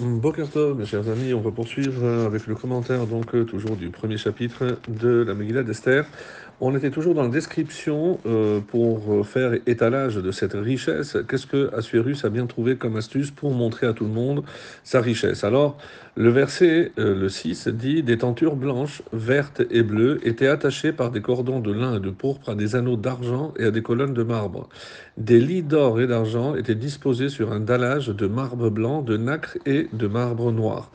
Bokertov, mes chers amis, on va poursuivre avec le commentaire donc euh, toujours du premier chapitre de la Megillah d'Esther. On était toujours dans la description euh, pour faire étalage de cette richesse. Qu'est-ce que Assuérus a bien trouvé comme astuce pour montrer à tout le monde sa richesse? Alors, le verset, euh, le 6, dit Des tentures blanches, vertes et bleues étaient attachées par des cordons de lin et de pourpre à des anneaux d'argent et à des colonnes de marbre. Des lits d'or et d'argent étaient disposés sur un dallage de marbre blanc, de nacre et de marbre noir.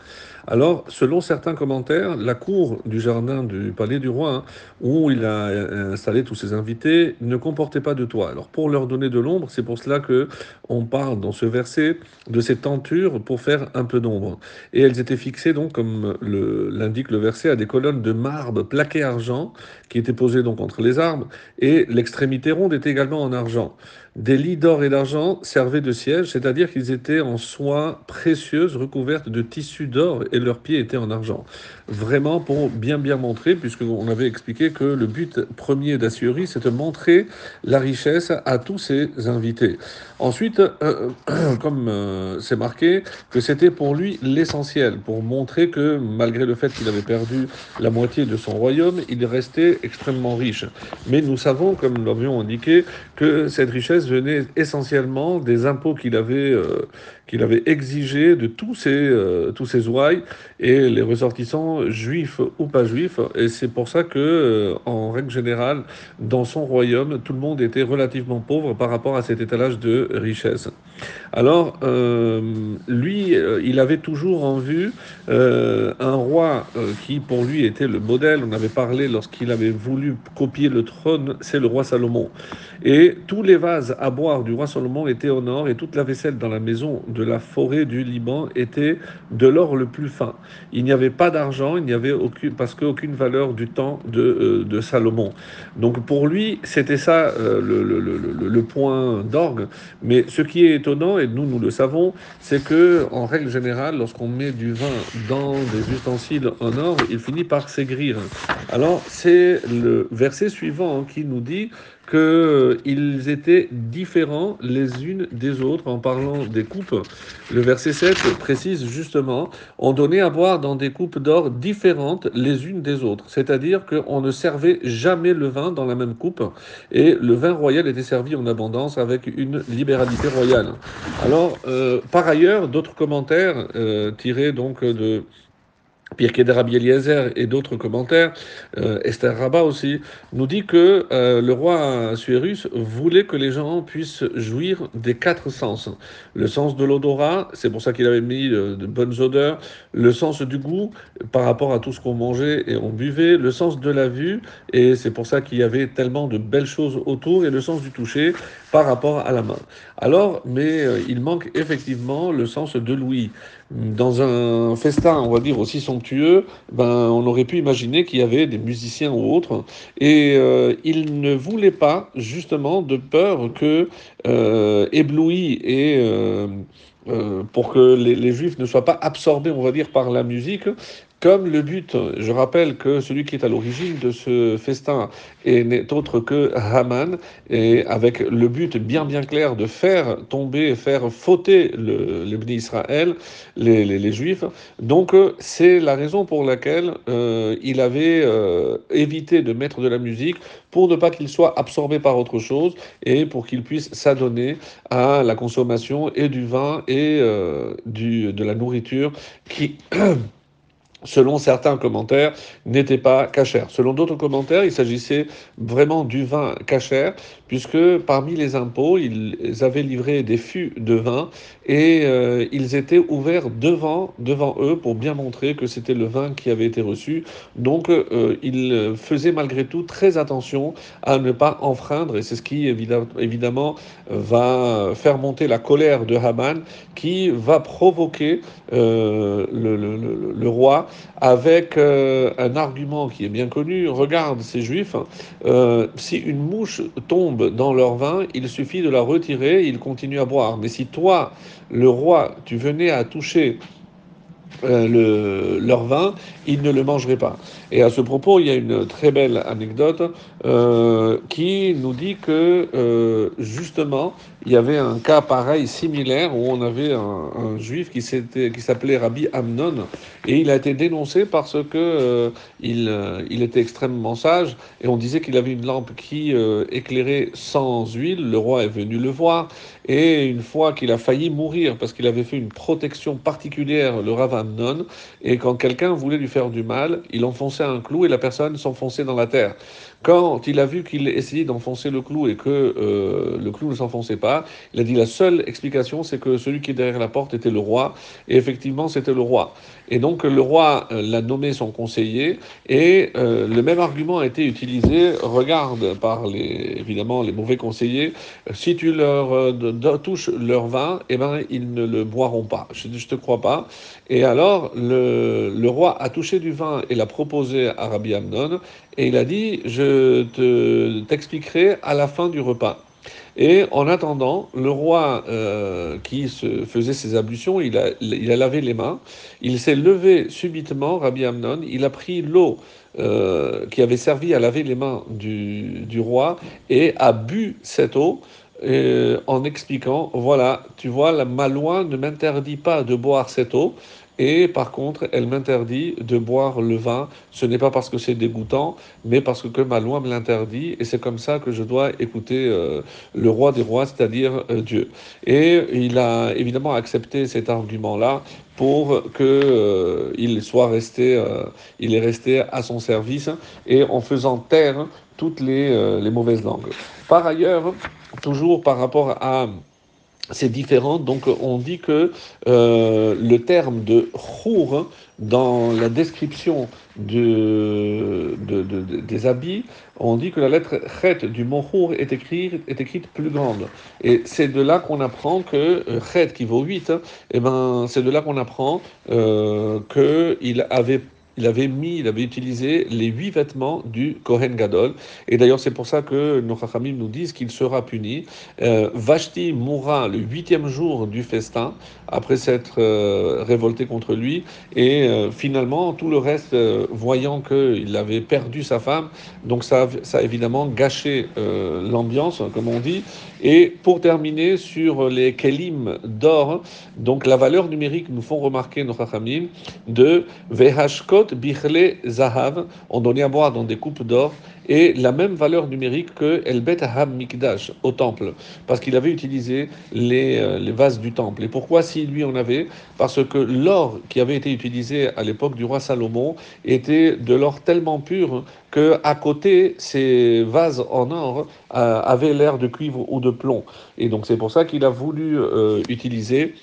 Alors, selon certains commentaires, la cour du jardin du palais du roi, hein, où il a installé tous ses invités, ne comportait pas de toit. Alors, pour leur donner de l'ombre, c'est pour cela que on parle dans ce verset de ces tentures pour faire un peu d'ombre. Et elles étaient fixées, donc, comme l'indique le, verset, à des colonnes de marbre plaqué argent, qui étaient posées donc entre les arbres, et l'extrémité ronde était également en argent. Des lits d'or et d'argent servaient de siège, c'est-à-dire qu'ils étaient en soie précieuse recouverte de tissus d'or et leurs pieds étaient en argent. Vraiment pour bien bien montrer, puisqu'on avait expliqué que le but premier d'Assurie, c'est de montrer la richesse à tous ses invités. Ensuite, euh, comme euh, c'est marqué, que c'était pour lui l'essentiel, pour montrer que malgré le fait qu'il avait perdu la moitié de son royaume, il restait extrêmement riche. Mais nous savons, comme l'avions indiqué, que cette richesse venait essentiellement des impôts qu'il avait, euh, exigés de tous ces, euh, ouailles et les ressortissants juifs ou pas juifs. Et c'est pour ça que, euh, en règle générale, dans son royaume, tout le monde était relativement pauvre par rapport à cet étalage de richesse. Alors, lui, il avait toujours en vue un roi qui, pour lui, était le modèle. On avait parlé lorsqu'il avait voulu copier le trône, c'est le roi Salomon. Et tous les vases à boire du roi Salomon était au nord et toute la vaisselle dans la maison de la forêt du Liban était de l'or le plus fin. Il n'y avait pas d'argent, il n'y avait aucune, parce qu'aucune valeur du temps de, euh, de, Salomon. Donc pour lui, c'était ça euh, le, le, le, le, point d'orgue. Mais ce qui est et nous, nous le savons, c'est que en règle générale, lorsqu'on met du vin dans des ustensiles en or, il finit par s'aigrir. Alors c'est le verset suivant qui nous dit qu'ils étaient différents les unes des autres en parlant des coupes. Le verset 7 précise justement, on donnait à boire dans des coupes d'or différentes les unes des autres, c'est-à-dire qu'on ne servait jamais le vin dans la même coupe et le vin royal était servi en abondance avec une libéralité royale. Alors, euh, par ailleurs, d'autres commentaires euh, tirés donc de Pierre Rabbi Eliezer et d'autres commentaires, euh, Esther Rabat aussi, nous dit que euh, le roi Suérus voulait que les gens puissent jouir des quatre sens. Le sens de l'odorat, c'est pour ça qu'il avait mis de, de, bonnes odeurs, le sens du goût par rapport à tout ce qu'on mangeait et on buvait, le sens de la vue, et c'est pour ça qu'il y avait tellement de belles choses autour, et le sens du toucher par rapport à la main. Alors, mais euh, il manque effectivement le sens de l'ouïe. Dans un festin, on va dire, aussi somptueux, ben, on aurait pu imaginer qu'il y avait des musiciens ou autres, et euh, il ne voulait pas, justement, de peur que euh, et... Euh, euh, pour que les, juifs ne soient pas absorbés, on va dire, par la musique, comme le but, je rappelle que celui qui est à l'origine de ce festin n'est autre que Haman, et avec le but bien bien clair de faire tomber, faire fauter le, le Israël, les, les, les, Juifs. Donc c'est la raison pour laquelle euh, il avait euh, évité de mettre de la musique pour ne pas qu'il soit absorbé par autre chose et pour qu'il puisse s'adonner à la consommation et du vin et euh, du, de la nourriture qui selon certains commentaires, n'était pas cachère. Selon d'autres commentaires, il s'agissait vraiment du vin cachère, puisque parmi les impôts, ils avaient livré des fûts de vin et euh, ils étaient ouverts devant, devant eux pour bien montrer que c'était le vin qui avait été reçu. Donc, euh, ils faisaient malgré tout très attention à ne pas enfreindre, et c'est ce qui évidemment va faire monter la colère de Haman, qui va provoquer euh, le, roi avec euh, un argument qui est bien connu. Regarde ces juifs, euh, si une mouche tombe dans leur vin, il suffit de la retirer, ils continuent à boire. Mais si toi, le roi, tu venais à toucher euh, le, leur vin, ils ne le mangeraient pas. Et à ce propos, il y a une très belle anecdote qui nous dit que justement, il y avait un cas pareil, similaire, où on avait un, juif qui s'appelait Rabbi Amnon, et il a été dénoncé parce que euh, euh, était extrêmement sage, et on disait qu'il avait une lampe qui euh, éclairait sans huile. Le roi est venu le voir, et une fois qu'il a failli mourir parce qu'il avait fait une protection particulière, le Rav Amnon, et quand quelqu'un voulait lui faire du mal, il enfonçait un clou et la personne s'enfonçait dans la terre. Quand il a vu qu'il essayait d'enfoncer le clou et que le clou ne s'enfonçait pas, il a dit la seule explication, c'est que celui qui est derrière la porte était le roi. Et effectivement, c'était le roi. Et donc le roi euh, l'a nommé son conseiller et euh, le même argument a été utilisé, regarde par les, évidemment les mauvais conseillers, si tu leur touches leur vin, eh ben, ils ne le boiront pas. Je ne te crois pas. Et alors le, roi a touché du vin et l'a proposé à Rabbi Amnon et il a dit, je te, t'expliquerai à la fin du repas. Et en attendant, le roi euh, qui faisait ses ablutions, il a, lavé les mains, il s'est levé subitement, Rabbi Amnon, il a pris l'eau euh, qui avait servi à laver les mains du, du roi et a bu cette eau. Euh, en expliquant, voilà, tu vois, ma loi ne m'interdit pas de boire cette eau, et par contre, elle m'interdit de boire le vin. Ce n'est pas parce que c'est dégoûtant, mais parce que ma loi me l'interdit. Et c'est comme ça que je dois écouter euh, le roi des rois, c'est-à-dire euh, Dieu. Et il a évidemment accepté cet argument-là pour qu'il euh, soit resté, il est resté à son service et en faisant taire toutes les mauvaises langues. Par ailleurs, toujours par rapport à c'est différent. Donc on dit que euh, le terme de chour dans la description de, des habits, on dit que la lettre chet du mot chour est écrite, plus grande. Et c'est de là qu'on apprend que euh, chet qui vaut 8, et eh ben, c'est de là qu'on apprend euh, qu'il avait il avait mis, il avait utilisé les huit vêtements du Kohen Gadol. Et d'ailleurs, c'est pour ça que nos Chachamim nous disent qu'il sera puni. Euh, Vashti mourra le huitième jour du festin, après s'être euh, révolté contre lui. Et euh, finalement, tout le reste, voyant qu'il avait perdu sa femme, donc ça, ça a évidemment gâché l'ambiance, comme on dit. Et pour terminer sur les kelim d'or, donc la valeur numérique nous font remarquer nos Chachamim de Vehashkot bichle zahav, on donnait à boire dans des coupes d'or, et la même valeur numérique que El Bet Ham Mikdash au temple, parce qu'il avait utilisé les, euh, les, vases du temple. Et pourquoi si lui en avait? Parce que l'or qui avait été utilisé à l'époque du roi Salomon était de l'or tellement pur que à côté ces vases en or euh, avaient l'air de cuivre ou de plomb. Et donc c'est pour ça qu'il a voulu euh, utiliser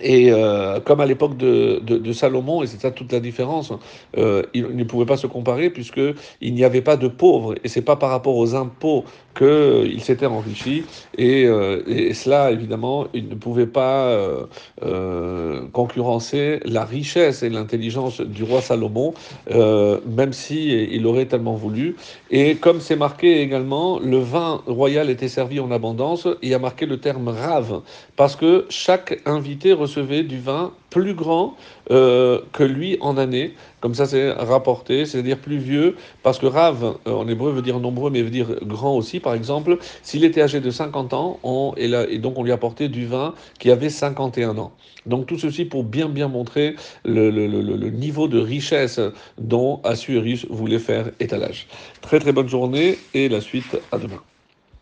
et euh, comme à l'époque de, Salomon, et c'est ça toute la différence, euh, il ne pouvait pas se comparer puisque il n'y avait pas de pauvres, et c'est pas par rapport aux impôts qu'il s'était enrichi, et, euh, et, cela évidemment, il ne pouvait pas euh, euh, concurrencer la richesse et l'intelligence du roi Salomon, même si il aurait tellement voulu. Et comme c'est marqué également, le vin royal était servi en abondance, il y a marqué le terme rave, parce que chaque invité recevait du vin plus grand euh, que lui en année. Comme ça, c'est rapporté, c'est-à-dire plus vieux, parce que Rav, euh, en hébreu, veut dire nombreux, mais veut dire grand aussi. Par exemple, s'il était âgé de 50 ans, on, et, donc on lui apportait du vin qui avait 51 ans. Donc tout ceci pour bien, bien montrer le niveau de richesse dont Assuérus voulait faire étalage. Très, très bonne journée et la suite à demain.